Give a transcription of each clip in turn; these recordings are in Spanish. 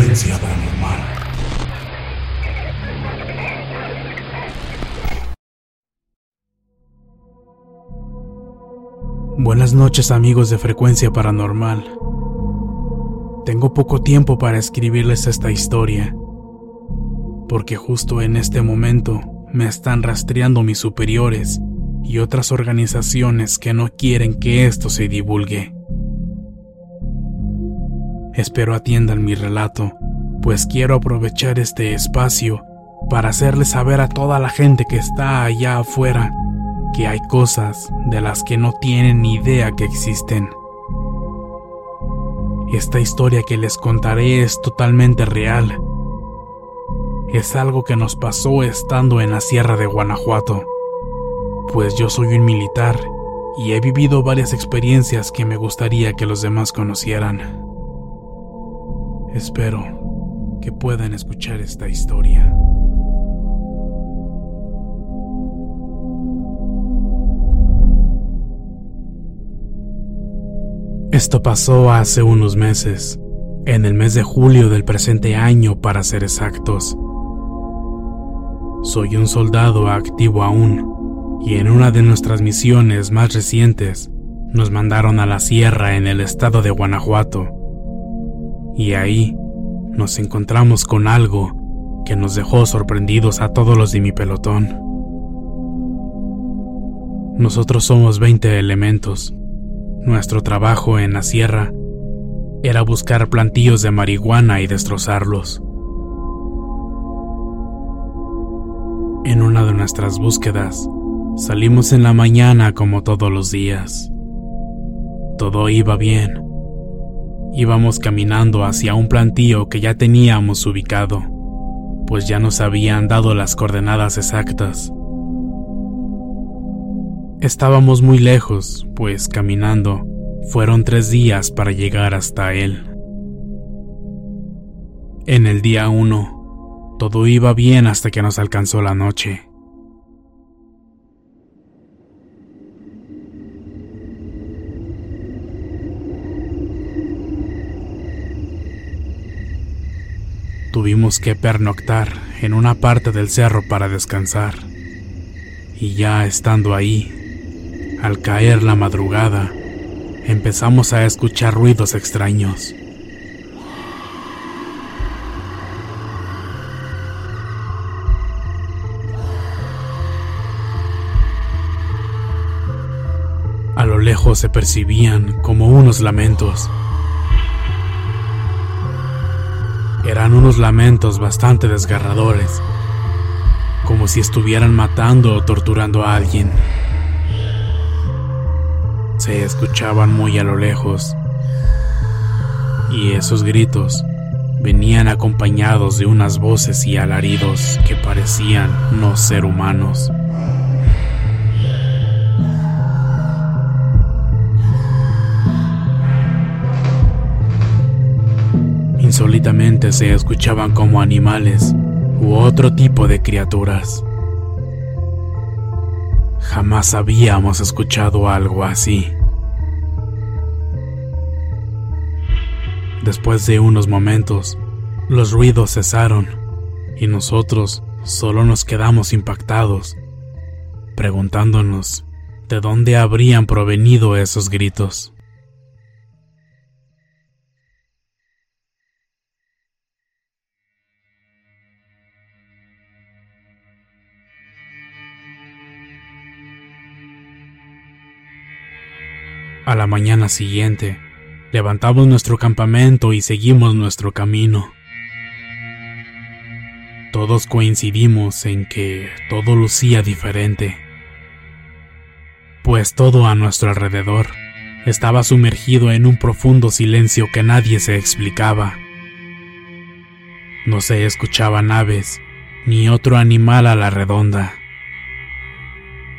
Frecuencia paranormal. Buenas noches amigos de Frecuencia Paranormal. Tengo poco tiempo para escribirles esta historia, porque justo en este momento me están rastreando mis superiores y otras organizaciones que no quieren que esto se divulgue. Espero atiendan mi relato, pues quiero aprovechar este espacio para hacerles saber a toda la gente que está allá afuera que hay cosas de las que no tienen ni idea que existen. Esta historia que les contaré es totalmente real. Es algo que nos pasó estando en la Sierra de Guanajuato, pues yo soy un militar y he vivido varias experiencias que me gustaría que los demás conocieran. Espero que puedan escuchar esta historia. Esto pasó hace unos meses, en el mes de julio del presente año para ser exactos. Soy un soldado activo aún, y en una de nuestras misiones más recientes nos mandaron a la sierra en el estado de Guanajuato. Y ahí nos encontramos con algo que nos dejó sorprendidos a todos los de mi pelotón. Nosotros somos 20 elementos, nuestro trabajo en la sierra era buscar plantíos de marihuana y destrozarlos. En una de nuestras búsquedas, salimos en la mañana como todos los días. Todo iba bien. Íbamos caminando hacia un plantío que ya teníamos ubicado, pues ya nos habían dado las coordenadas exactas. Estábamos muy lejos, pues caminando fueron tres días para llegar hasta él. En el día uno, todo iba bien hasta que nos alcanzó la noche. Tuvimos que pernoctar en una parte del cerro para descansar. Y ya estando ahí, al caer la madrugada, empezamos a escuchar ruidos extraños. A lo lejos se percibían como unos lamentos. Eran unos lamentos bastante desgarradores, como si estuvieran matando o torturando a alguien se escuchaban muy a lo lejos. Y esos gritos venían acompañados de unas voces y alaridos que parecían no ser humanos. Insólitamente se escuchaban como animales u otro tipo de criaturas. Jamás habíamos escuchado algo así. Después de unos momentos, los ruidos cesaron y nosotros solo nos quedamos impactados, preguntándonos de dónde habrían provenido esos gritos. A la mañana siguiente, levantamos nuestro campamento y seguimos nuestro camino. Todos coincidimos en que todo lucía diferente, pues todo a nuestro alrededor estaba sumergido en un profundo silencio que nadie se explicaba. No se escuchaban aves ni otro animal a la redonda.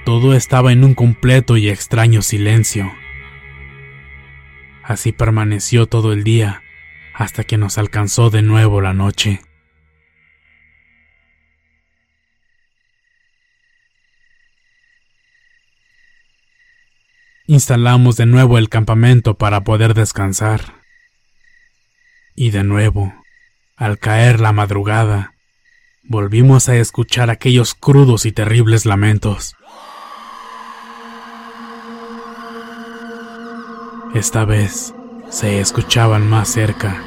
Todo estaba en un completo y extraño silencio. Así permaneció todo el día, hasta que nos alcanzó de nuevo la noche. Instalamos de nuevo el campamento para poder descansar. Y de nuevo, al caer la madrugada, volvimos a escuchar aquellos crudos y terribles lamentos. Esta vez se escuchaban más cerca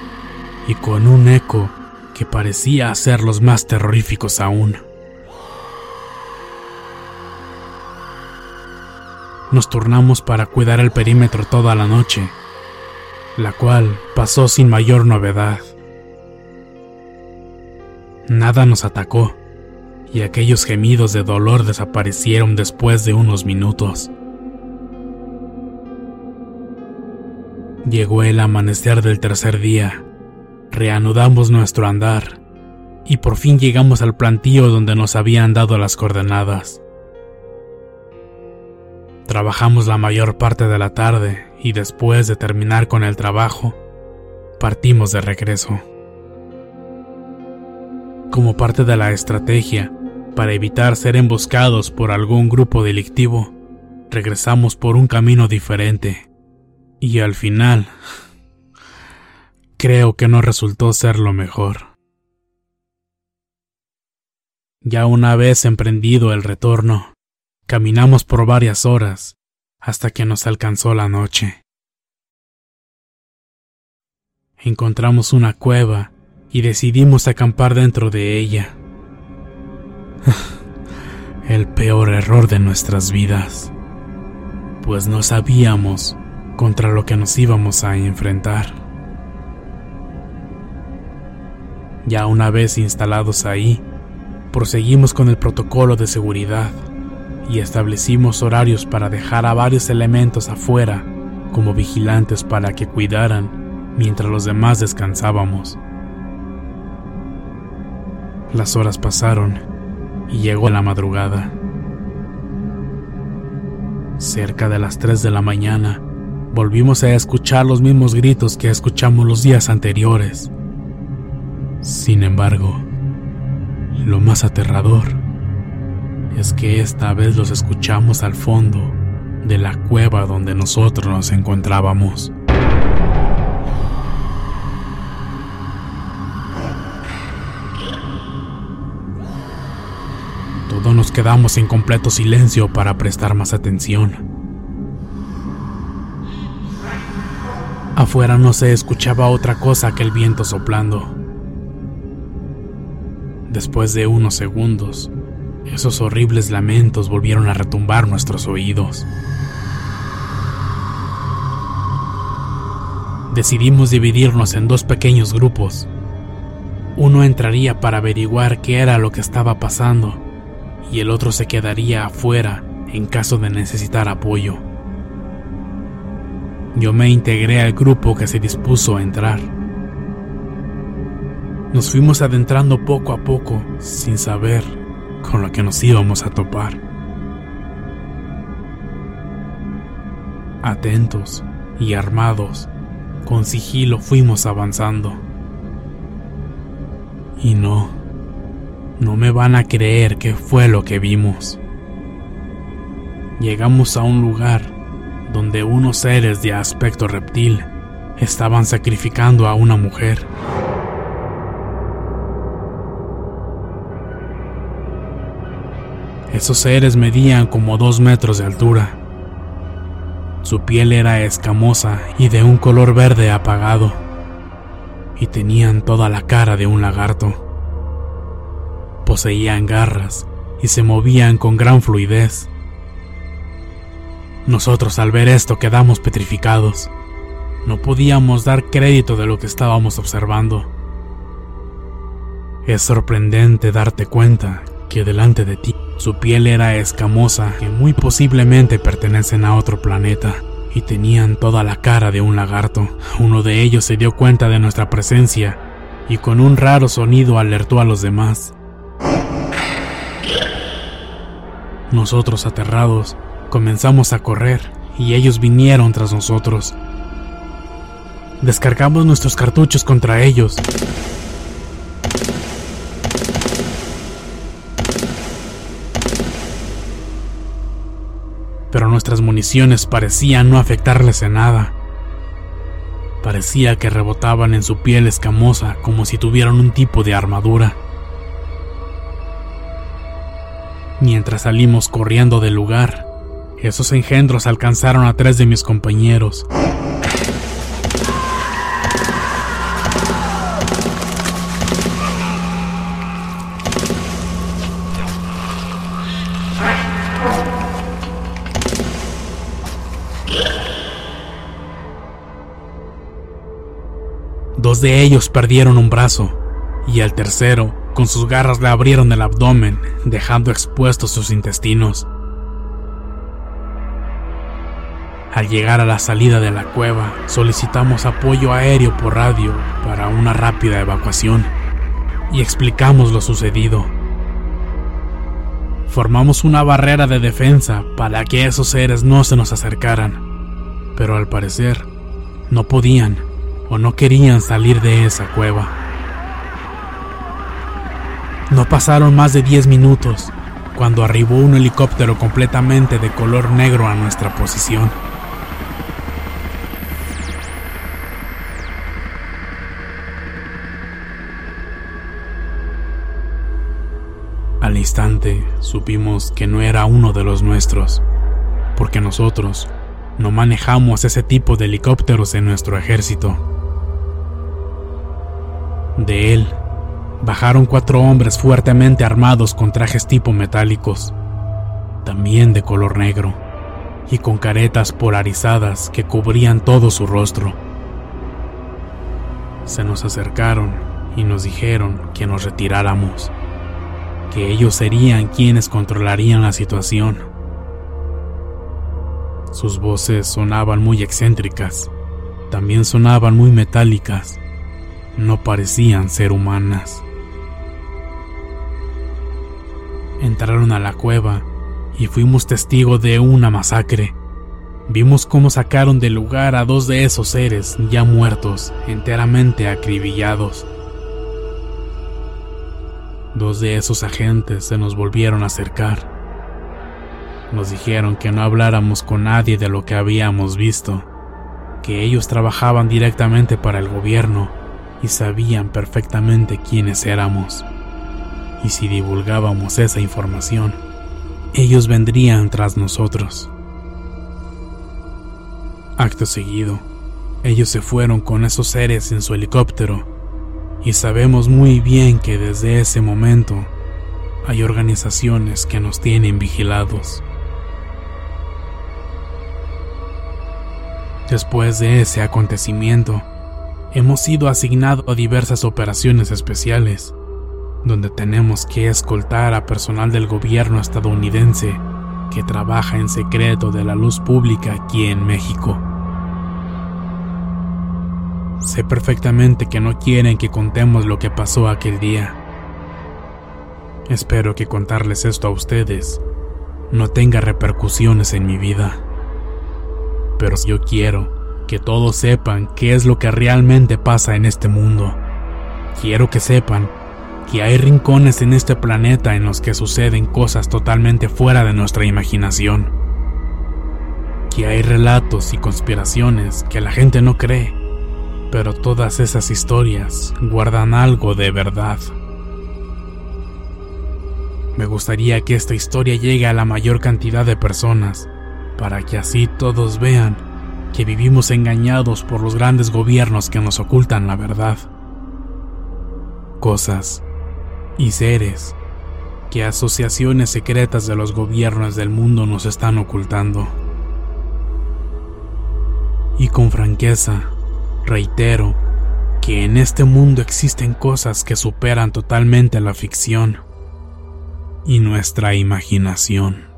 y con un eco que parecía hacerlos más terroríficos aún. Nos turnamos para cuidar el perímetro toda la noche, la cual pasó sin mayor novedad. Nada nos atacó y aquellos gemidos de dolor desaparecieron después de unos minutos. Llegó el amanecer del tercer día. Reanudamos nuestro andar y por fin llegamos al plantío donde nos habían dado las coordenadas. Trabajamos la mayor parte de la tarde y después de terminar con el trabajo, partimos de regreso. Como parte de la estrategia para evitar ser emboscados por algún grupo delictivo, regresamos por un camino diferente y al final, creo que no resultó ser lo mejor. Ya una vez emprendido el retorno, caminamos por varias horas hasta que nos alcanzó la noche. Encontramos una cueva y decidimos acampar dentro de ella. El peor error de nuestras vidas, pues no sabíamos contra lo que nos íbamos a enfrentar. Ya una vez instalados ahí, proseguimos con el protocolo de seguridad y establecimos horarios para dejar a varios elementos afuera como vigilantes para que cuidaran mientras los demás descansábamos. Las horas pasaron y llegó la madrugada. Cerca de las 3 de la mañana, volvimos a escuchar los mismos gritos que escuchamos los días anteriores. Sin embargo, lo más aterrador es que esta vez los escuchamos al fondo de la cueva donde nosotros nos encontrábamos. Todos nos quedamos en completo silencio para prestar más atención. Afuera no se escuchaba otra cosa que el viento soplando. Después de unos segundos, esos horribles lamentos volvieron a retumbar nuestros oídos. Decidimos dividirnos en dos pequeños grupos. Uno entraría para averiguar qué era lo que estaba pasando y el otro se quedaría afuera en caso de necesitar apoyo. Yo me integré al grupo que se dispuso a entrar. Nos fuimos adentrando poco a poco, sin saber con lo que nos íbamos a topar. Atentos y armados, con sigilo fuimos avanzando. Y no, no me van a creer qué fue lo que vimos. Llegamos a un lugar donde unos seres de aspecto reptil estaban sacrificando a una mujer. Esos seres medían como dos metros de altura. Su piel era escamosa y de un color verde apagado, y tenían toda la cara de un lagarto. Poseían garras y se movían con gran fluidez. Nosotros al ver esto quedamos petrificados. No podíamos dar crédito de lo que estábamos observando. Es sorprendente darte cuenta que delante de ti su piel era escamosa y muy posiblemente pertenecen a otro planeta y tenían toda la cara de un lagarto. Uno de ellos se dio cuenta de nuestra presencia y con un raro sonido alertó a los demás. Nosotros aterrados comenzamos a correr y ellos vinieron tras nosotros. Descargamos nuestros cartuchos contra ellos. Pero nuestras municiones parecían no afectarles en nada. Parecía que rebotaban en su piel escamosa como si tuvieran un tipo de armadura. Mientras salimos corriendo del lugar, esos engendros alcanzaron a tres de mis compañeros. Dos de ellos perdieron un brazo y el tercero, con sus garras, le abrieron el abdomen, dejando expuestos sus intestinos. Al llegar a la salida de la cueva, solicitamos apoyo aéreo por radio para una rápida evacuación y explicamos lo sucedido. Formamos una barrera de defensa para que esos seres no se nos acercaran, pero al parecer no podían o no querían salir de esa cueva. No pasaron más de 10 minutos cuando arribó un helicóptero completamente de color negro a nuestra posición. Supimos que no era uno de los nuestros, porque nosotros no manejamos ese tipo de helicópteros en nuestro ejército. De él bajaron cuatro hombres fuertemente armados con trajes tipo metálicos, también de color negro, y con caretas polarizadas que cubrían todo su rostro. Se nos acercaron y nos dijeron que nos retiráramos que ellos serían quienes controlarían la situación. Sus voces sonaban muy excéntricas, también sonaban muy metálicas, no parecían ser humanas. Entraron a la cueva y fuimos testigos de una masacre. Vimos cómo sacaron del lugar a dos de esos seres ya muertos, enteramente acribillados. Dos de esos agentes se nos volvieron a acercar. Nos dijeron que no habláramos con nadie de lo que habíamos visto, que ellos trabajaban directamente para el gobierno y sabían perfectamente quiénes éramos. Y si divulgábamos esa información, ellos vendrían tras nosotros. Acto seguido, ellos se fueron con esos seres en su helicóptero y sabemos muy bien que desde ese momento hay organizaciones que nos tienen vigilados. Después de ese acontecimiento, hemos sido asignados a diversas operaciones especiales, donde tenemos que escoltar a personal del gobierno estadounidense que trabaja en secreto de la luz pública aquí en México. Sé perfectamente que no quieren que contemos lo que pasó aquel día. Espero que contarles esto a ustedes no tenga repercusiones en mi vida. Pero yo quiero que todos sepan qué es lo que realmente pasa en este mundo. Quiero que sepan que hay rincones en este planeta en los que suceden cosas totalmente fuera de nuestra imaginación, que hay relatos y conspiraciones que la gente no cree, pero todas esas historias guardan algo de verdad. Me gustaría que esta historia llegue a la mayor cantidad de personas, para que así todos vean que vivimos engañados por los grandes gobiernos que nos ocultan la verdad. Cosas y seres que asociaciones secretas de los gobiernos del mundo nos están ocultando. Y con franqueza, reitero que en este mundo existen cosas que superan totalmente la ficción y nuestra imaginación.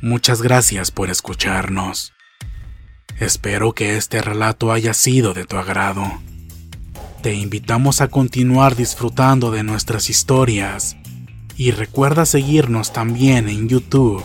Muchas gracias por escucharnos. Espero que este relato haya sido de tu agrado. Te invitamos a continuar disfrutando de nuestras historias y recuerda seguirnos también en YouTube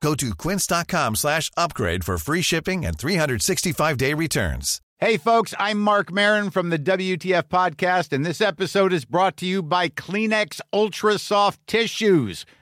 Go to quince.com slash upgrade for free shipping and 365-day returns. Hey, folks, I'm Mark Marin from the WTF Podcast, and this episode is brought to you by Kleenex Ultra Soft Tissues,